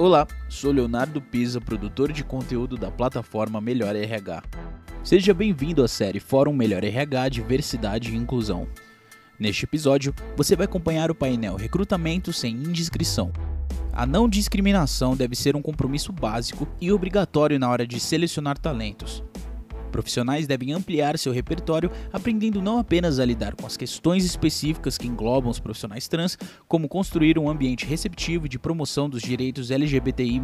Olá, sou Leonardo Pisa, produtor de conteúdo da plataforma Melhor RH. Seja bem-vindo à série Fórum Melhor RH Diversidade e Inclusão. Neste episódio, você vai acompanhar o painel Recrutamento sem Indiscrição. A não discriminação deve ser um compromisso básico e obrigatório na hora de selecionar talentos, Profissionais devem ampliar seu repertório, aprendendo não apenas a lidar com as questões específicas que englobam os profissionais trans, como construir um ambiente receptivo de promoção dos direitos LGBTI.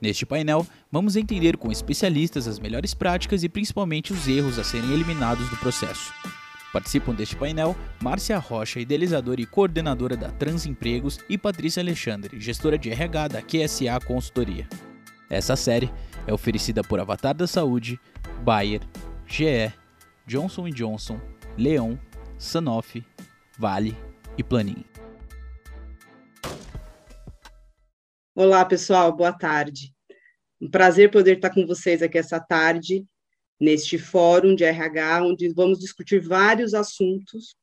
Neste painel, vamos entender com especialistas as melhores práticas e principalmente os erros a serem eliminados do processo. Participam deste painel Márcia Rocha, idealizadora e coordenadora da Transempregos, e Patrícia Alexandre, gestora de RH da QSA Consultoria. Essa série é oferecida por Avatar da Saúde, Bayer, GE, Johnson Johnson, Leon, Sanofi, Vale e Planin. Olá, pessoal, boa tarde. Um prazer poder estar com vocês aqui essa tarde, neste fórum de RH, onde vamos discutir vários assuntos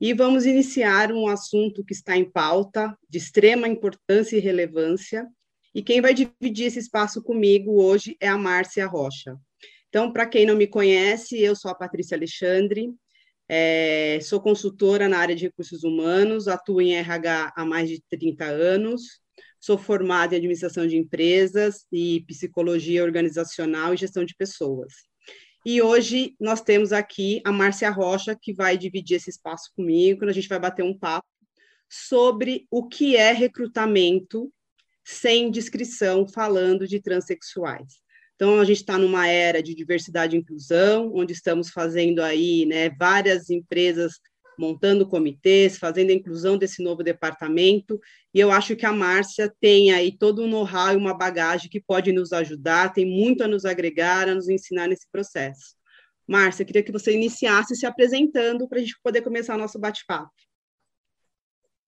e vamos iniciar um assunto que está em pauta, de extrema importância e relevância, e quem vai dividir esse espaço comigo hoje é a Márcia Rocha. Então, para quem não me conhece, eu sou a Patrícia Alexandre, é, sou consultora na área de recursos humanos, atuo em RH há mais de 30 anos, sou formada em administração de empresas e psicologia organizacional e gestão de pessoas. E hoje nós temos aqui a Márcia Rocha, que vai dividir esse espaço comigo, a gente vai bater um papo sobre o que é recrutamento sem descrição, falando de transexuais. Então, a gente está numa era de diversidade e inclusão, onde estamos fazendo aí né, várias empresas montando comitês, fazendo a inclusão desse novo departamento, e eu acho que a Márcia tem aí todo um know-how e uma bagagem que pode nos ajudar, tem muito a nos agregar, a nos ensinar nesse processo. Márcia, queria que você iniciasse se apresentando para a gente poder começar o nosso bate-papo.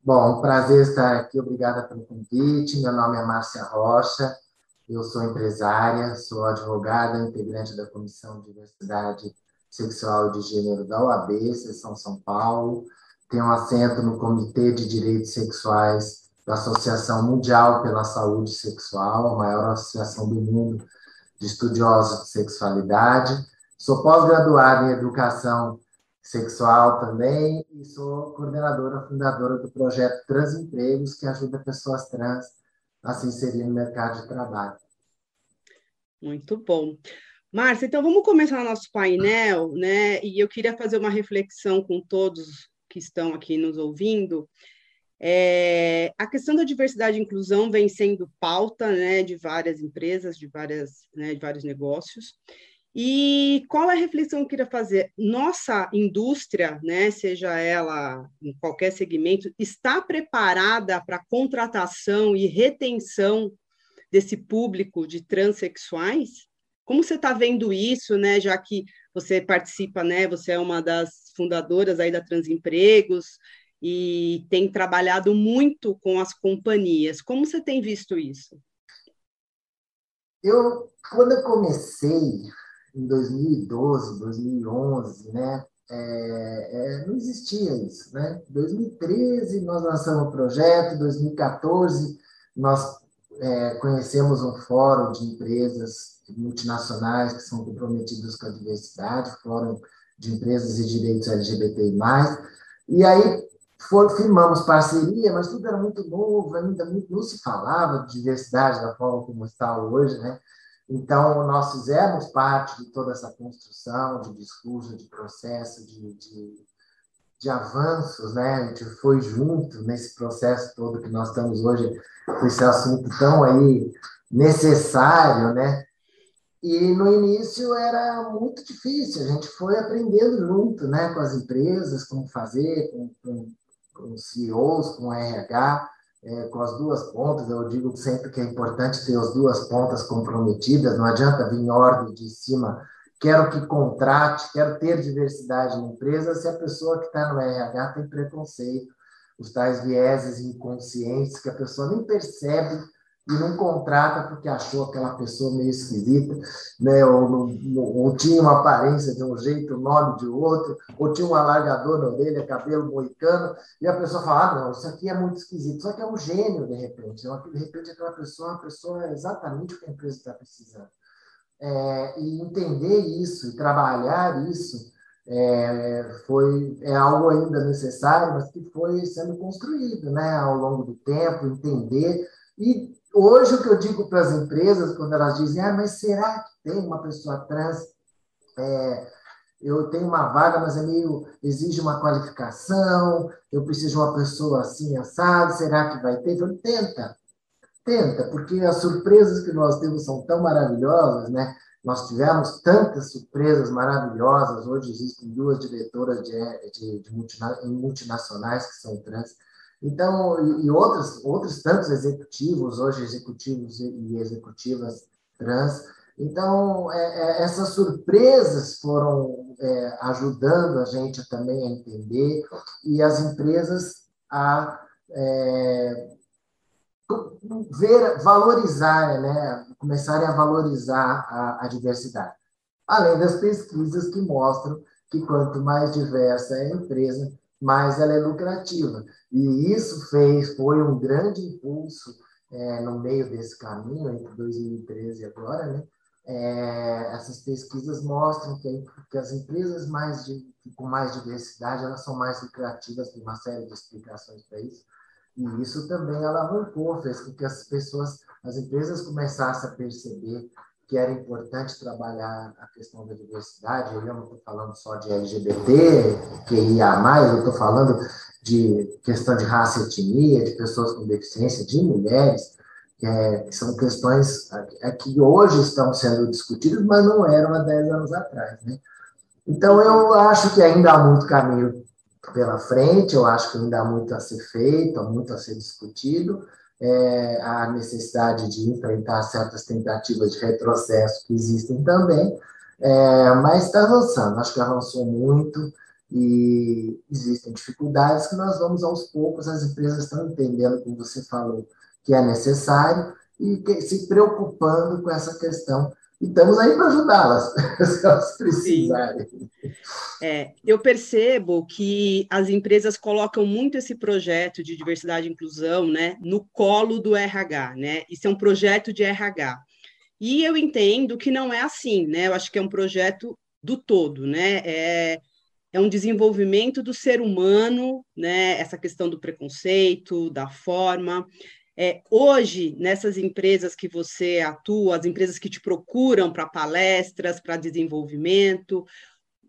Bom, prazer estar aqui, obrigada pelo convite. Meu nome é Márcia Rocha, eu sou empresária, sou advogada, integrante da Comissão de Diversidade Sexual e de Gênero da OAB, Seção São Paulo. Tenho assento no Comitê de Direitos Sexuais da Associação Mundial pela Saúde Sexual, a maior associação do mundo de estudiosos de sexualidade. Sou pós-graduada em Educação Sexual também e sou coordenadora, fundadora do projeto Transempregos, que ajuda pessoas trans a se inserir no mercado de trabalho. Muito bom. Márcia, então vamos começar nosso painel, né? E eu queria fazer uma reflexão com todos que estão aqui nos ouvindo. É, a questão da diversidade e inclusão vem sendo pauta né, de várias empresas, de, várias, né, de vários negócios. E qual é a reflexão que eu queria fazer? Nossa indústria, né, seja ela em qualquer segmento, está preparada para contratação e retenção desse público de transexuais? Como você está vendo isso, né, já que você participa, né, você é uma das fundadoras aí da Transempregos e tem trabalhado muito com as companhias. Como você tem visto isso? Eu, quando eu comecei em 2012, 2011, né? É, é, não existia isso, né? Em 2013 nós lançamos o projeto, em 2014 nós é, conhecemos um fórum de empresas multinacionais que são comprometidas com a diversidade, fórum de empresas e direitos LGBTI+, e aí for, firmamos parceria, mas tudo era muito novo, ainda não se falava de diversidade da forma como está hoje, né? Então, nós fizemos parte de toda essa construção de discurso, de processo, de, de, de avanços, né? A gente foi junto nesse processo todo que nós estamos hoje, com esse assunto tão aí necessário, né? E no início era muito difícil, a gente foi aprendendo junto, né, com as empresas, como fazer, com, com, com os CEOs, com o RH, é, com as duas pontas. Eu digo sempre que é importante ter as duas pontas comprometidas, não adianta vir em ordem de cima. Quero que contrate, quero ter diversidade na empresa, se a pessoa que está no RH tem preconceito, os tais vieses inconscientes que a pessoa nem percebe e não contrata porque achou aquela pessoa meio esquisita, né? ou, ou tinha uma aparência de um jeito, o nome de outro, ou tinha um alargador na orelha, cabelo moicano, e a pessoa fala, ah, não, isso aqui é muito esquisito, só que é um gênio, de repente. De repente, aquela pessoa, a pessoa é exatamente o que a empresa está precisando. É, e entender isso, e trabalhar isso, é, foi é algo ainda necessário, mas que foi sendo construído, né, ao longo do tempo, entender e hoje o que eu digo para as empresas quando elas dizem, ah, mas será que tem uma pessoa trans? É, eu tenho uma vaga, mas é meio exige uma qualificação, eu preciso de uma pessoa assim assada, será que vai ter? Tenta, tenta, porque as surpresas que nós temos são tão maravilhosas, né? Nós tivemos tantas surpresas maravilhosas. Hoje existem duas diretoras de, de, de multinacionais que são trans. Então, e, outros, outros tantos executivos, hoje executivos e executivas trans. Então, é, é, essas surpresas foram é, ajudando a gente também a entender e as empresas a é, ver, valorizar, né, começarem a valorizar a, a diversidade. Além das pesquisas que mostram que quanto mais diversa é a empresa, mais ela é lucrativa. E isso fez, foi um grande impulso é, no meio desse caminho, entre 2013 e agora, né? É, essas pesquisas mostram que, que as empresas mais de, com mais diversidade elas são mais lucrativas, tem uma série de explicações para isso. E isso também alavancou, fez com que as pessoas, as empresas começassem a perceber que era importante trabalhar a questão da diversidade. Eu não estou falando só de LGBT, que ia mais, eu estou falando de questão de raça e etnia, de pessoas com deficiência, de mulheres, é, que são questões é, que hoje estão sendo discutidas, mas não eram há 10 anos atrás. Né? Então, eu acho que ainda há muito caminho pela frente, eu acho que ainda há muito a ser feito, há muito a ser discutido, é, a necessidade de enfrentar certas tentativas de retrocesso que existem também, é, mas está avançando, acho que avançou muito e existem dificuldades que nós vamos aos poucos, as empresas estão entendendo, como você falou, que é necessário e que, se preocupando com essa questão e estamos aí para ajudá-las, se elas precisarem. É, eu percebo que as empresas colocam muito esse projeto de diversidade e inclusão né, no colo do RH, né? Isso é um projeto de RH. E eu entendo que não é assim, né? Eu acho que é um projeto do todo, né? É, é um desenvolvimento do ser humano, né? Essa questão do preconceito, da forma. É, hoje, nessas empresas que você atua, as empresas que te procuram para palestras, para desenvolvimento,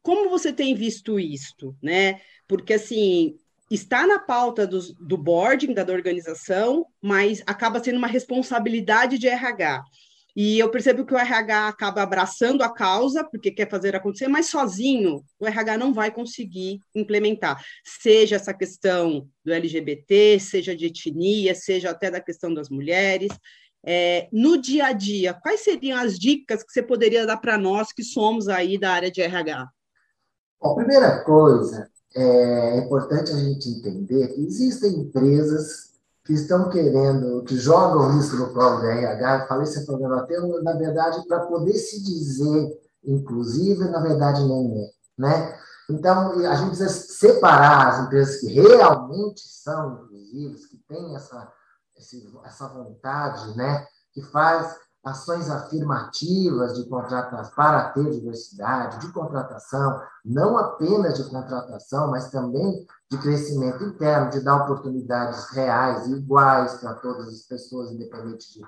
como você tem visto isto, né? Porque, assim, está na pauta do, do boarding da organização, mas acaba sendo uma responsabilidade de RH. E eu percebo que o RH acaba abraçando a causa, porque quer fazer acontecer, mas sozinho o RH não vai conseguir implementar. Seja essa questão do LGBT, seja de etnia, seja até da questão das mulheres. É, no dia a dia, quais seriam as dicas que você poderia dar para nós que somos aí da área de RH? a primeira coisa, é importante a gente entender que existem empresas que estão querendo, que jogam isso no colo da RH, falei esse problema até, na verdade, para poder se dizer inclusive, na verdade, nem é. Né? Então, a gente precisa separar as empresas que realmente são inclusivas, que têm essa, essa vontade, né? que faz ações afirmativas de contratação para ter diversidade, de contratação, não apenas de contratação, mas também de crescimento interno, de dar oportunidades reais e iguais para todas as pessoas, independente de,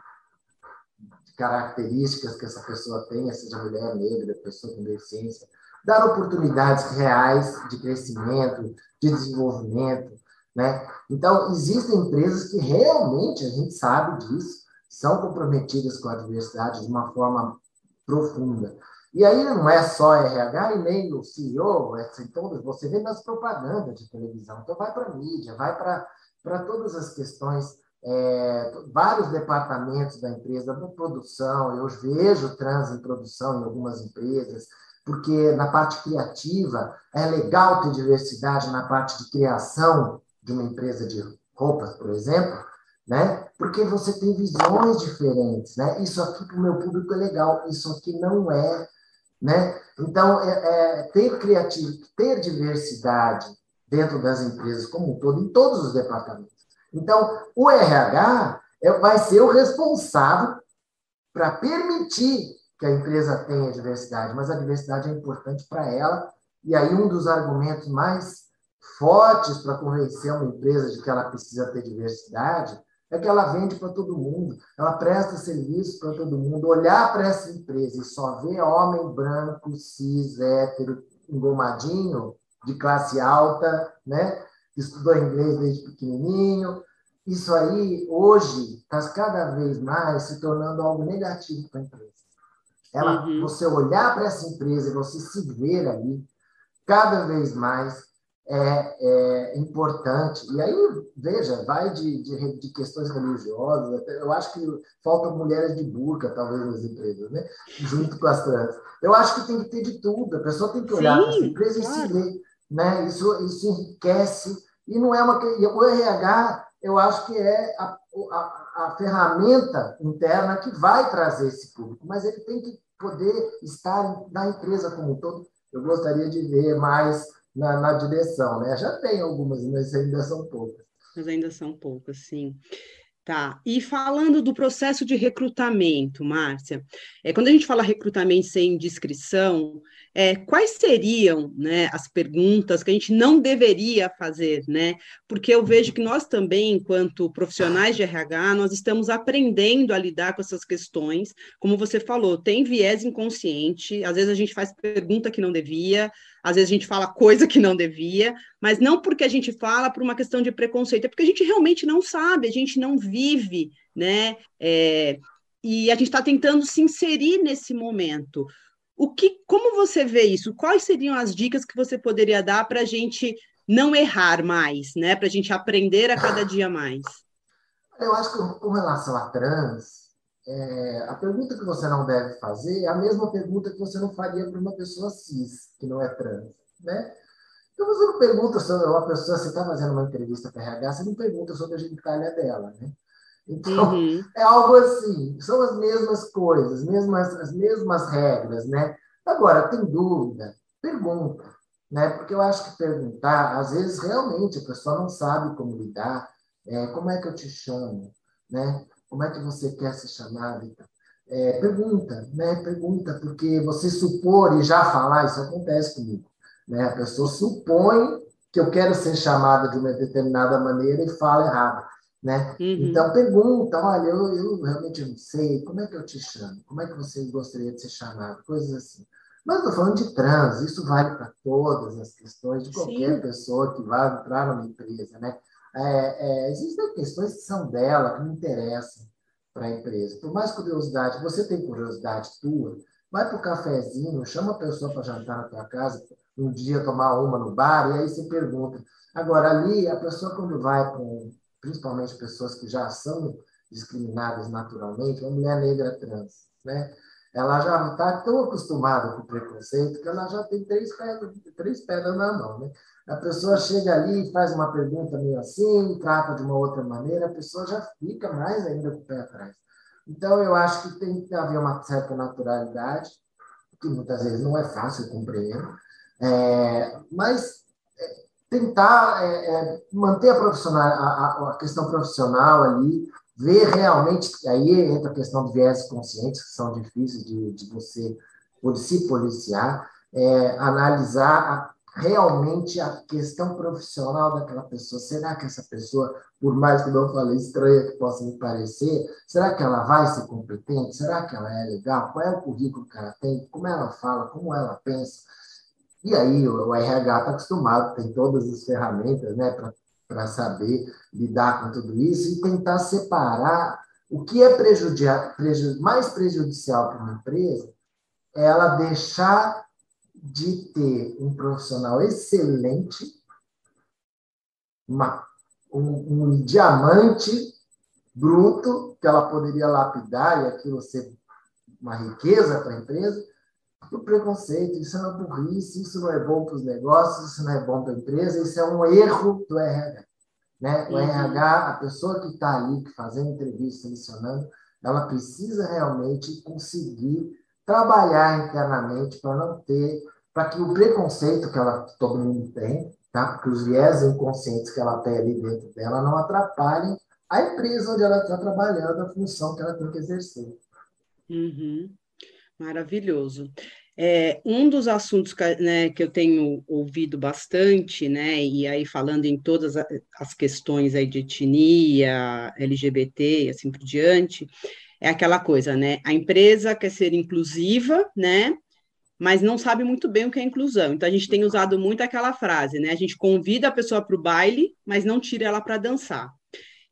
características que essa pessoa tenha, seja mulher, negra, pessoa com deficiência, dar oportunidades reais de crescimento, de desenvolvimento, né? Então, existem empresas que realmente, a gente sabe disso, são comprometidas com a diversidade de uma forma profunda. E aí não é só RH e nem o CEO, é, então você vê nas propagandas de televisão, então vai para a mídia, vai para todas as questões, é, vários departamentos da empresa, da produção, eu vejo trans em produção em algumas empresas, porque na parte criativa é legal ter diversidade na parte de criação de uma empresa de roupas, por exemplo, né? Porque você tem visões diferentes, né? Isso aqui para o meu público é legal, isso aqui não é, né? Então, é, é, ter criatividade, ter diversidade dentro das empresas como um todo, em todos os departamentos. Então, o RH é, vai ser o responsável para permitir que a empresa tenha diversidade, mas a diversidade é importante para ela. E aí, um dos argumentos mais fortes para convencer uma empresa de que ela precisa ter diversidade é que ela vende para todo mundo, ela presta serviço para todo mundo. Olhar para essa empresa e só ver homem branco, cis, hétero, engomadinho, de classe alta, né? estudou inglês desde pequenininho, isso aí, hoje, está cada vez mais se tornando algo negativo para a empresa. Ela, uhum. Você olhar para essa empresa e você se ver ali, cada vez mais é, é, importante. E aí, veja, vai de, de, de, questões religiosas, eu acho que faltam mulheres de burca, talvez, nas empresas, né? junto com as trans. Eu acho que tem que ter de tudo, a pessoa tem que olhar para essa empresa claro. e se ler. Né? Isso, isso enriquece, e não é uma. O RH, eu acho que é a, a, a ferramenta interna que vai trazer esse público, mas ele tem que poder estar na empresa como um todo. Eu gostaria de ver mais na, na direção, né? Já tem algumas, mas ainda são poucas. Mas ainda são poucas, sim. Tá. E falando do processo de recrutamento, Márcia, é, quando a gente fala recrutamento sem discrição, é, quais seriam né, as perguntas que a gente não deveria fazer, né? Porque eu vejo que nós também, enquanto profissionais de RH, nós estamos aprendendo a lidar com essas questões. Como você falou, tem viés inconsciente, às vezes a gente faz pergunta que não devia, às vezes a gente fala coisa que não devia, mas não porque a gente fala por uma questão de preconceito, é porque a gente realmente não sabe, a gente não vive, né? É, e a gente está tentando se inserir nesse momento. O que, como você vê isso? Quais seriam as dicas que você poderia dar para a gente não errar mais, né? Para a gente aprender a cada dia mais? Eu acho que com relação a trans, é, a pergunta que você não deve fazer é a mesma pergunta que você não faria para uma pessoa cis, que não é trans, né? Então você não pergunta sobre uma pessoa, você está fazendo uma entrevista para RH, você não pergunta sobre a genitália dela, né? Então, uhum. é algo assim, são as mesmas coisas, mesmas, as mesmas regras, né? Agora, tem dúvida, pergunta, né? Porque eu acho que perguntar, às vezes, realmente, a pessoa não sabe como lidar, é, como é que eu te chamo, né? Como é que você quer ser chamado? É, pergunta, né? Pergunta, porque você supor e já falar, isso acontece comigo, né? A pessoa supõe que eu quero ser chamada de uma determinada maneira e fala errado. Né? Uhum. Então, pergunta, olha, eu, eu realmente não sei, como é que eu te chamo? Como é que você gostaria de ser chamado? Coisas assim. Mas estou falando de trans, isso vale para todas as questões de qualquer Sim. pessoa que vai entrar numa empresa, né? É, é, existem questões que são dela, que não interessam para a empresa. Por mais curiosidade, você tem curiosidade tua, vai para o cafezinho, chama a pessoa para jantar na tua casa, um dia tomar uma no bar, e aí você pergunta. Agora, ali, a pessoa quando vai um principalmente pessoas que já são discriminadas naturalmente, uma mulher negra trans, né? Ela já está tão acostumada com o preconceito que ela já tem três pedras, três pedras na mão, né? A pessoa chega ali e faz uma pergunta meio assim, trata de uma outra maneira, a pessoa já fica mais ainda com o pé atrás. Então, eu acho que tem que haver uma certa naturalidade, que muitas vezes não é fácil compreender, é, mas tentar é, é, manter a, a, a, questão profissional ali, ver realmente, aí entra a questão de viés conscientes, que são difíceis de, de você se policiar, é, analisar realmente a questão profissional daquela pessoa. Será que essa pessoa, por mais que eu falei estranha que possa me parecer, será que ela vai ser competente? Será que ela é legal? Qual é o currículo que ela tem? Como ela fala? Como ela pensa? E aí o, RH está acostumado, tem todas as ferramentas né, para saber lidar com tudo isso e tentar separar o que é prejudicar, preju, mais prejudicial para uma empresa é ela deixar de ter um profissional excelente, uma, um, um diamante bruto que ela poderia lapidar e aquilo ser uma riqueza para a empresa, o preconceito, isso é uma burrice, isso não é bom para os negócios, isso não é bom para a empresa, isso é um erro do RH. Né? O uhum. RH, a pessoa que está ali fazendo entrevista, selecionando, ela precisa realmente conseguir trabalhar internamente para não ter, para que o preconceito que ela todo mundo tem, tá? Porque os viés inconscientes que ela tem ali dentro dela não atrapalhem a empresa onde ela está trabalhando, a função que ela tem que exercer. Uhum. Maravilhoso. É, um dos assuntos que, né, que eu tenho ouvido bastante, né, e aí falando em todas as questões aí de etnia, LGBT e assim por diante, é aquela coisa, né, a empresa quer ser inclusiva, né, mas não sabe muito bem o que é inclusão. Então a gente tem usado muito aquela frase, né, a gente convida a pessoa para o baile, mas não tira ela para dançar.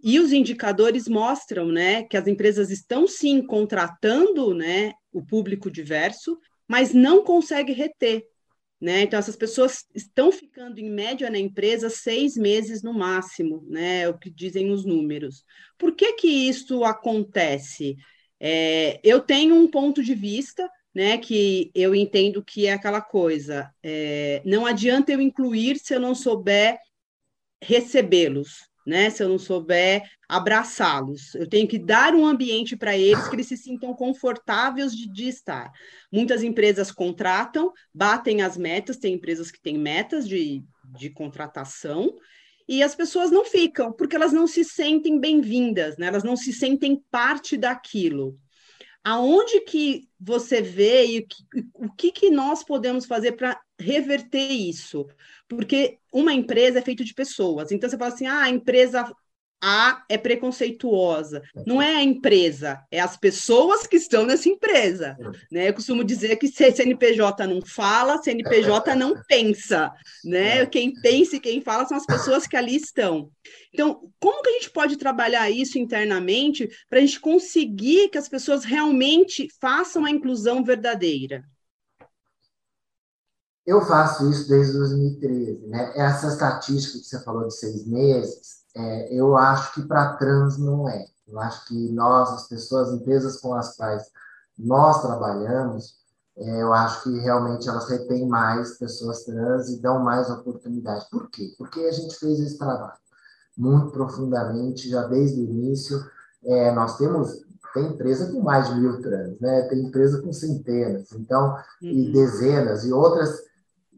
E os indicadores mostram, né, que as empresas estão sim contratando, né, o público diverso, mas não consegue reter. Né? Então, essas pessoas estão ficando, em média, na empresa seis meses no máximo, né? É o que dizem os números. Por que, que isso acontece? É, eu tenho um ponto de vista né, que eu entendo que é aquela coisa: é, não adianta eu incluir se eu não souber recebê-los, né? Se eu não souber abraçá-los, eu tenho que dar um ambiente para eles que eles se sintam confortáveis de, de, estar. Muitas empresas contratam, batem as metas, tem empresas que têm metas de, de contratação, e as pessoas não ficam, porque elas não se sentem bem-vindas, né? elas não se sentem parte daquilo. Aonde que você vê e o que, que nós podemos fazer para reverter isso? Porque uma empresa é feita de pessoas. Então você fala assim: ah, a empresa a é preconceituosa. Não é a empresa, é as pessoas que estão nessa empresa. Né? Eu costumo dizer que se CNPJ não fala, CNPJ não pensa. Né? É. Quem pensa e quem fala são as pessoas que ali estão. Então, como que a gente pode trabalhar isso internamente para a gente conseguir que as pessoas realmente façam a inclusão verdadeira? Eu faço isso desde 2013. Né? Essa estatística que você falou de seis meses, é, eu acho que para trans não é. Eu acho que nós, as pessoas, empresas com as quais nós trabalhamos, é, eu acho que realmente elas retêm mais pessoas trans e dão mais oportunidade. Por quê? Porque a gente fez esse trabalho muito profundamente, já desde o início. É, nós temos tem empresa com mais de mil trans, né? tem empresa com centenas, então, uhum. e dezenas, e outras.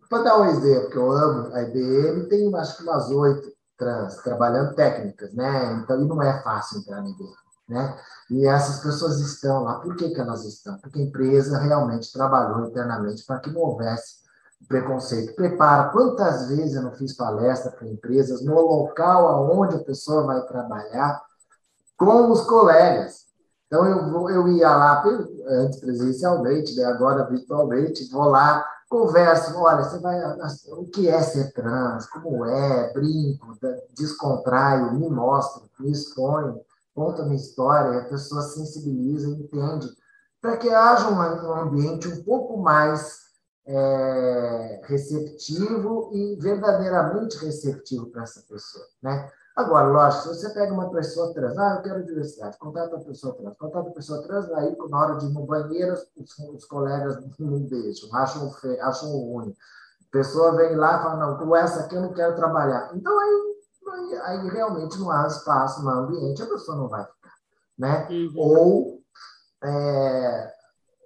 Para dar um exemplo, que eu amo, a IBM tem acho que umas oito trans, trabalhando técnicas, né? Então, e não é fácil entrar na IBM, né? E essas pessoas estão lá. Por que, que elas estão? Porque a empresa realmente trabalhou internamente para que não houvesse preconceito. Prepara. Quantas vezes eu não fiz palestra para empresas no local aonde a pessoa vai trabalhar com os colegas. Então, eu, eu ia lá, antes presencialmente, né? agora virtualmente, vou lá conversa, olha, você vai, o que é ser trans, como é, brinco, descontraio, me mostro, me exponho, conta minha história, a pessoa sensibiliza, entende, para que haja um, ambiente um pouco mais é, receptivo e verdadeiramente receptivo para essa pessoa, né? Agora, lógico, se você pega uma pessoa trans, ah, eu quero diversidade, contata a pessoa trans, contata a pessoa trans, aí na hora de ir no banheiro, os, os colegas não deixam, acham, fe, acham ruim. A pessoa vem lá e fala, não, com essa aqui eu não quero trabalhar. Então, aí, aí, aí realmente não há espaço no ambiente, a pessoa não vai ficar. Né? Uhum. Ou, é,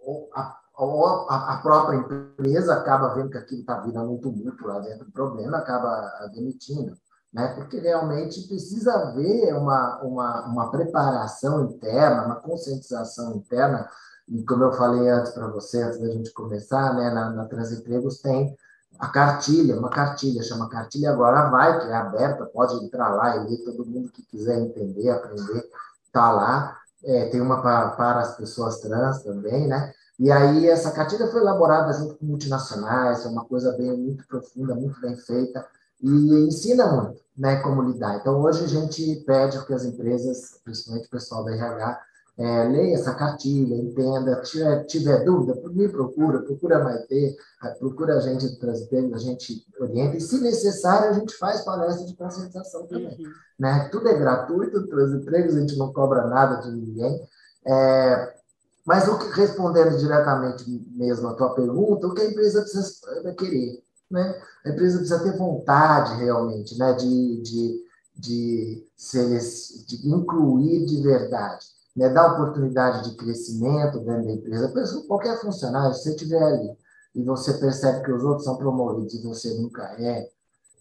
ou a, ou a, própria empresa acaba vendo que aquilo está virando um tumulto lá dentro do problema, acaba demitindo né? porque realmente precisa haver uma, uma, uma preparação interna, uma conscientização interna, e como eu falei antes para você, antes da gente começar, né, na, na Transempregos tem a cartilha, uma cartilha, chama Cartilha Agora Vai, que é aberta, pode entrar lá e ler, todo mundo que quiser entender, aprender, está lá. É, tem uma para, para as pessoas trans também, né? E aí essa cartilha foi elaborada junto com multinacionais, é uma coisa bem muito profunda, muito bem feita, e ensina muito né, como lidar. Então, hoje a gente pede que as empresas, principalmente o pessoal da RH, é, leia essa cartilha, entenda, tiver, tiver dúvida, me procura, procura a Maite, procura a gente do Transempregos, a gente orienta, e se necessário, a gente faz palestra de conscientização também. Uhum. Né? Tudo é gratuito, Transempregos, a gente não cobra nada de ninguém. É, mas o que, respondendo diretamente mesmo a tua pergunta, o que a empresa precisa querer? Né? A empresa precisa ter vontade realmente, né? De, de, de, de incluir de verdade, né? dar oportunidade de crescimento dentro da empresa. Qualquer funcionário, se você estiver ali e você percebe que os outros são promovidos e você nunca é,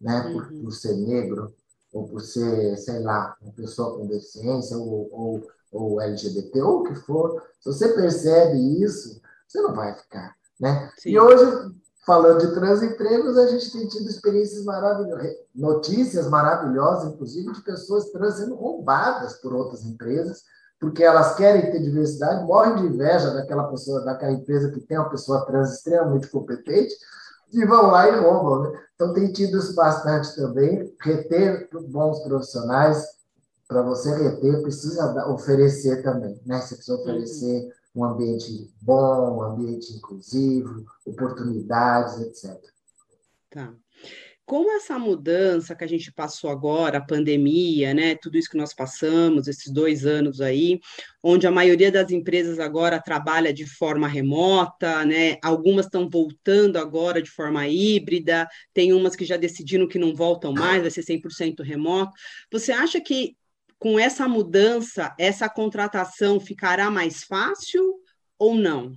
né? por, uhum. por ser negro, ou por ser, sei lá, uma pessoa com deficiência, ou, ou, ou LGBT, ou o que for, se você percebe isso, você não vai ficar. Né? E hoje, falando de transempregos, a gente tem tido experiências maravilhosas, notícias maravilhosas, inclusive, de pessoas trans sendo roubadas por outras empresas, porque elas querem ter diversidade, morrem de inveja daquela pessoa, daquela empresa que tem uma pessoa trans extremamente competente, e vão lá e roubam. Né? Então, tem tido isso bastante também. Reter bons profissionais, para você reter, precisa oferecer também. Né? Você precisa oferecer um ambiente bom, um ambiente inclusivo, oportunidades, etc. Tá. Com essa mudança que a gente passou agora, a pandemia, né, tudo isso que nós passamos, esses dois anos aí, onde a maioria das empresas agora trabalha de forma remota, né, algumas estão voltando agora de forma híbrida, tem umas que já decidiram que não voltam mais, vai ser 100% remoto. Você acha que com essa mudança, essa contratação ficará mais fácil ou não?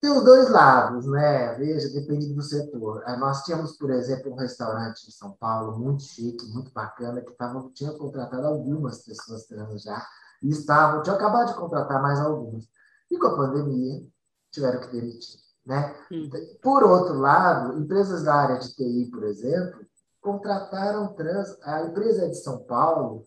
Tem os dois lados, né? Veja, depende do setor. Eh, nós tínhamos, por exemplo, um restaurante em São Paulo, muito chique, muito bacana, que tava, tinha contratado algumas pessoas trans já, e estavam, tinha acabado de contratar mais algumas. E com a pandemia, tiveram que demitir. Né? Hum. Por outro lado, empresas da área de TI, por exemplo, contrataram trans. A empresa é de São Paulo,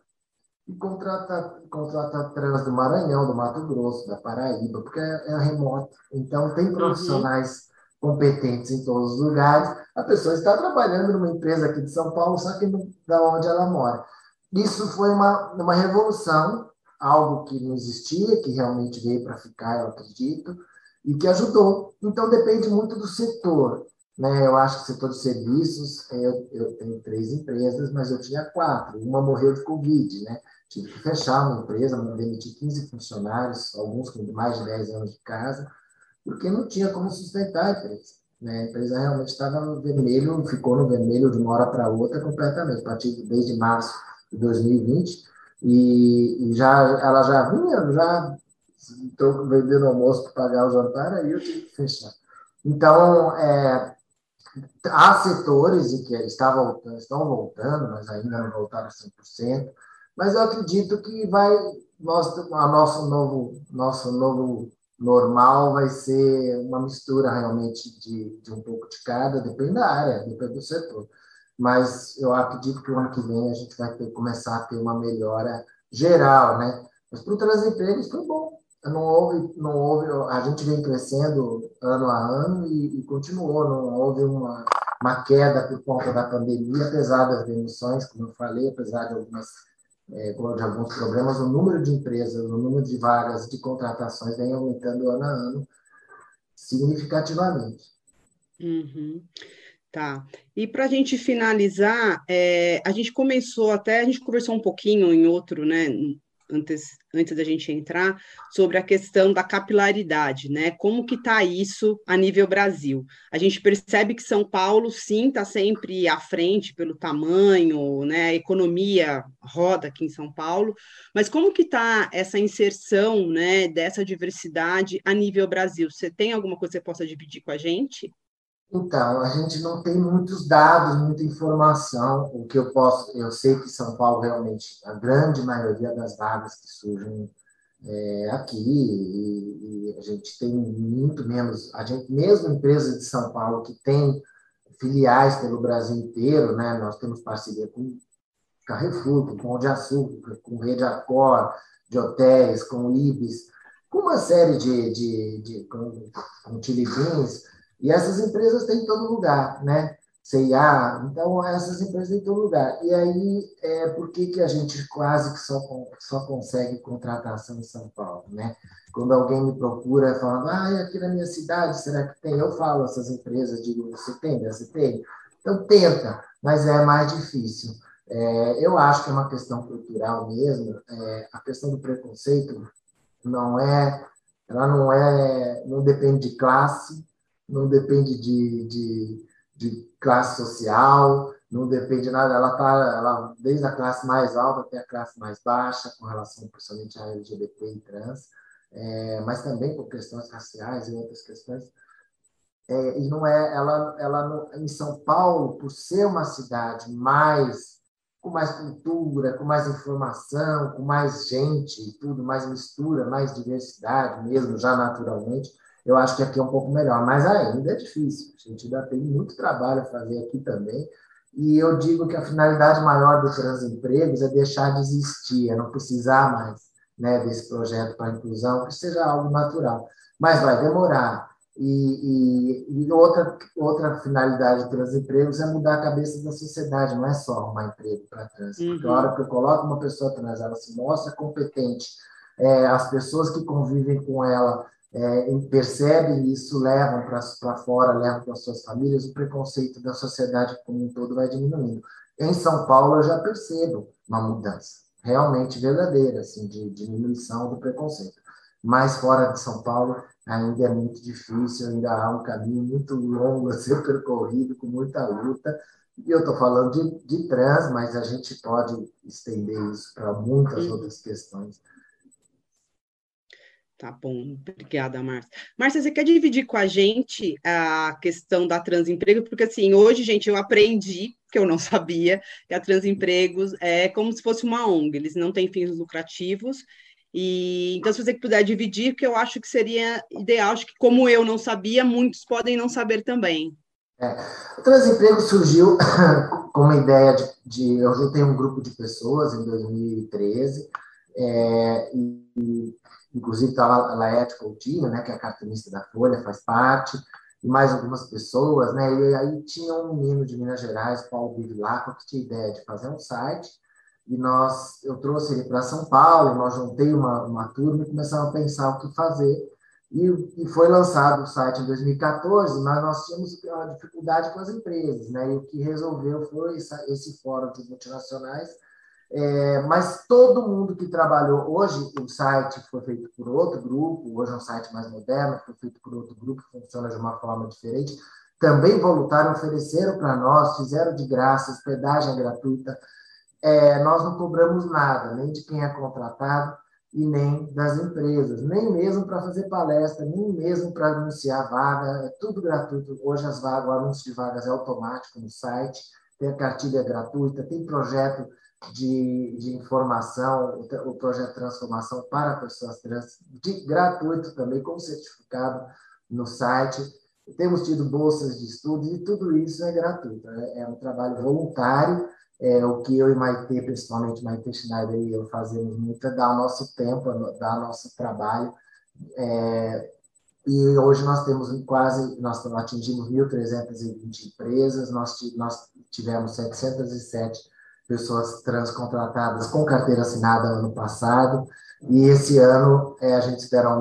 e contrata, contrata trans do Maranhão, do Mato Grosso, da Paraíba, porque é, é remoto. Então, tem uhum. profissionais uhum. competentes em todos os lugares. A pessoa está trabalhando numa empresa aqui de São Paulo, só que da onde ela mora. Isso foi uma, uma revolução, algo que não existia, que realmente veio para ficar, eu acredito, e que ajudou. Então, depende muito do setor. Né? Eu acho que setor de serviços, eu, eu tenho três empresas, mas eu tinha quatro. Uma morreu de Covid, né? Tive que fechar uma empresa, demitir 15 funcionários, alguns com mais de 10 anos de casa, porque não tinha como sustentar a empresa. Né? A empresa realmente estava no vermelho, ficou no vermelho de uma hora para outra completamente, a partir desde março de 2020, e, e já, ela já vinha, já estou vendendo almoço para pagar o jantar, aí eu tive que fechar. Então, é, há setores que estavam, estão voltando, mas ainda não voltaram 100%, mas eu acredito que vai nosso, nosso novo nosso novo normal vai ser uma mistura realmente de, de um pouco de cada, depende da área, depende do setor. Mas eu acredito que o ano que vem a gente vai ter, começar a ter uma melhora geral, né? Mas para o transempregos foi bom. Não houve, não houve, a gente vem crescendo ano a ano e, e continuou, não houve uma, uma queda por conta da pandemia, apesar das demissões, como eu falei, apesar de algumas é, de alguns problemas, o número de empresas, o número de vagas de contratações vem aumentando ano a ano significativamente. Uhum. Tá. E para a gente finalizar, é, a gente começou até, a gente conversou um pouquinho em outro, né, antes, antes da gente entrar, sobre a questão da capilaridade, né? Como que está isso a nível Brasil? A gente percebe que São Paulo, sim, está sempre à frente pelo tamanho, né? A economia roda aqui em São Paulo, mas como que está essa inserção, né, dessa diversidade a nível Brasil? Você tem alguma coisa que você possa dividir com a gente? Então, a gente não tem muitos dados, muita informação. O que eu posso, eu sei que São Paulo realmente, a grande maioria das vagas que surgem é, aqui, e, e, a gente tem muito menos, a gente, mesmo empresas de São Paulo que tem filiais pelo Brasil inteiro, né? Nós temos parceria com Carrefour, com Pão de Açúcar, com Rede Accor, de hotéis, com Ibis, com uma série de, de, de com, com e essas empresas têm em todo lugar, né? CIA, então essas empresas têm em todo lugar. E aí, é, por que, que a gente quase que só, só consegue contratação em São Paulo, né? Quando alguém me procura falando, ah, aqui na minha cidade, será que tem? Eu falo essas empresas, digo, você tem, você tem? Então, tenta, mas é mais difícil. É, eu acho que é uma questão cultural mesmo. É, a questão do preconceito não é, ela não é, não depende de classe, não depende de, de, de classe social, não depende de nada, ela está ela, desde a classe mais alta até a classe mais baixa, com relação principalmente a LGBT e trans, é, mas também por questões raciais e outras questões. É, e não é ela, ela em São Paulo, por ser uma cidade mais com mais cultura, com mais informação, com mais gente tudo, mais mistura, mais diversidade mesmo, já naturalmente, eu acho que aqui é um pouco melhor, mas ainda é difícil. A gente ainda tem muito trabalho a fazer aqui também. E eu digo que a finalidade maior do Transempregos é deixar de existir, é não precisar mais né, desse projeto para a inclusão, que seja algo natural. Mas vai demorar. E, e, e, outra, outra finalidade do Transempregos é mudar a cabeça da sociedade, não é só arrumar emprego para trans. Uhum. Porque a hora que eu coloco uma pessoa trans, ela se mostra competente, é, as pessoas que convivem com ela é, percebem isso, levam para fora, levam para suas famílias, o preconceito da sociedade como um todo vai diminuindo. Em São Paulo, eu já percebo uma mudança realmente verdadeira, assim, de diminuição do preconceito. Mas fora de São Paulo, ainda é muito difícil, ainda há um caminho muito longo a ser percorrido, com muita luta. E eu estou falando de, de trans, mas a gente pode estender isso para muitas outras questões Tá bom, obrigada, Márcia. Márcia, você quer dividir com a gente a questão da Transempregos? Porque, assim, hoje, gente, eu aprendi, que eu não sabia, que a Transempregos é como se fosse uma ONG, eles não têm fins lucrativos, e então, se você puder dividir, que eu acho que seria ideal, acho que como eu não sabia, muitos podem não saber também. É, o Transemprego surgiu com uma ideia de, de, Eu juntei um grupo de pessoas em 2013, é, e inclusive estava a Laerte Coutinho, né, que é a cartunista da Folha, faz parte, e mais algumas pessoas, né, e aí tinha um menino de Minas Gerais, Paulo Bivilaco, que tinha ideia de fazer um site, e nós, eu trouxe ele para São Paulo, nós juntei uma, uma turma e começamos a pensar o que fazer, e, e foi lançado o site em 2014, mas nós tínhamos uma dificuldade com as empresas, né, e o que resolveu foi essa, esse fórum de multinacionais, é, mas todo mundo que trabalhou, hoje o site foi feito por outro grupo, hoje é um site mais moderno, foi feito por outro grupo, funciona de uma forma diferente. Também voluntários ofereceram para nós, fizeram de graça, hospedagem gratuita. É, nós não cobramos nada, nem de quem é contratado e nem das empresas, nem mesmo para fazer palestra, nem mesmo para anunciar vaga, é tudo gratuito. Hoje as vagas, o anúncio de vagas é automático no site, tem a cartilha gratuita, tem projeto de, de informação, o, projeto Transformação para pessoas trans, de, gratuito também, com certificado no site. Temos tido bolsas de estudos e tudo isso é gratuito. É, é um trabalho voluntário, é o que eu e Maite, principalmente Maite Schneider e eu fazemos muito, é dar o nosso tempo, dar o nosso trabalho. É, e hoje nós temos quase, nós atingimos 1.320 empresas, nós, nós tivemos 707 pessoas trans contratadas com carteira assinada ano passado, e esse ano é, a gente espera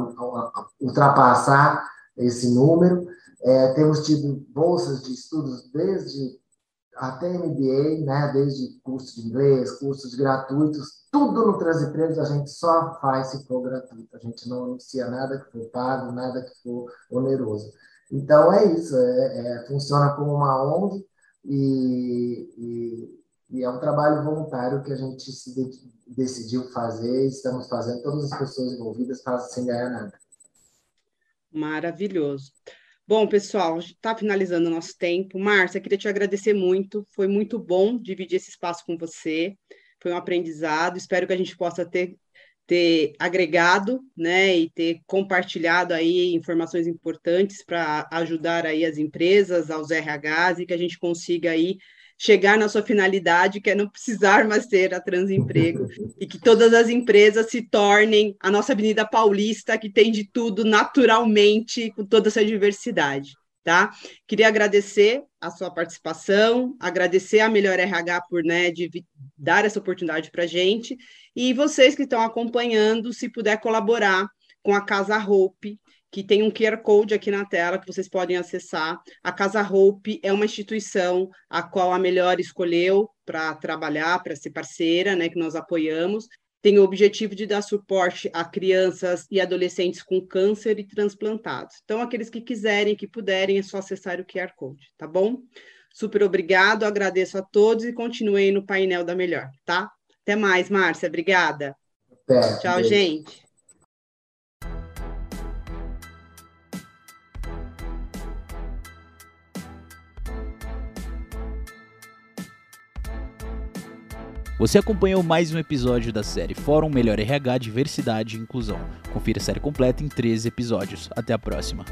ultrapassar esse número. É, temos tido bolsas de estudos desde até MBA, né, desde cursos de inglês, cursos gratuitos, tudo no Transempregos a gente só faz se for gratuito, a gente não anuncia nada que for pago, nada que for oneroso. Então é isso, é, é funciona como uma ONG e, e e é um trabalho voluntário que a gente de, decidiu fazer, estamos fazendo, todas as pessoas envolvidas fazem sem ganhar nada. Maravilhoso. Bom, pessoal, está finalizando o nosso tempo. Márcia, queria te agradecer muito, foi muito bom dividir esse espaço com você, foi um aprendizado, espero que a gente possa ter, ter agregado, né, e ter compartilhado aí informações importantes para ajudar aí as empresas, aos RHs, e que a gente consiga aí chegar na sua finalidade, que é não precisar mais ter a transemprego, e que todas as empresas se tornem a nossa Avenida Paulista, que tem de tudo naturalmente, com toda essa diversidade. Tá? Queria agradecer a sua participação, agradecer a Melhor RH por né, dar essa oportunidade para a gente, e vocês que estão acompanhando, se puder colaborar com a Casa Hope, que tem um QR Code aqui na tela que vocês podem acessar. A Casa Hope é uma instituição a qual a Melhor escolheu para trabalhar, para ser parceira, né, que nós apoiamos. tem o objetivo de dar suporte a crianças e adolescentes com câncer e transplantados. Então, aqueles que quiserem, que puderem, é só acessar o QR Code, tá bom? Super obrigado, agradeço a todos e continuem no painel da Melhor, tá? Até mais, Márcia, obrigada. Tchau, gente. Você acompanhou mais um episódio da série Fórum Melhor RH Diversidade e Inclusão. Confira a série completa em 13 episódios. Até a próxima.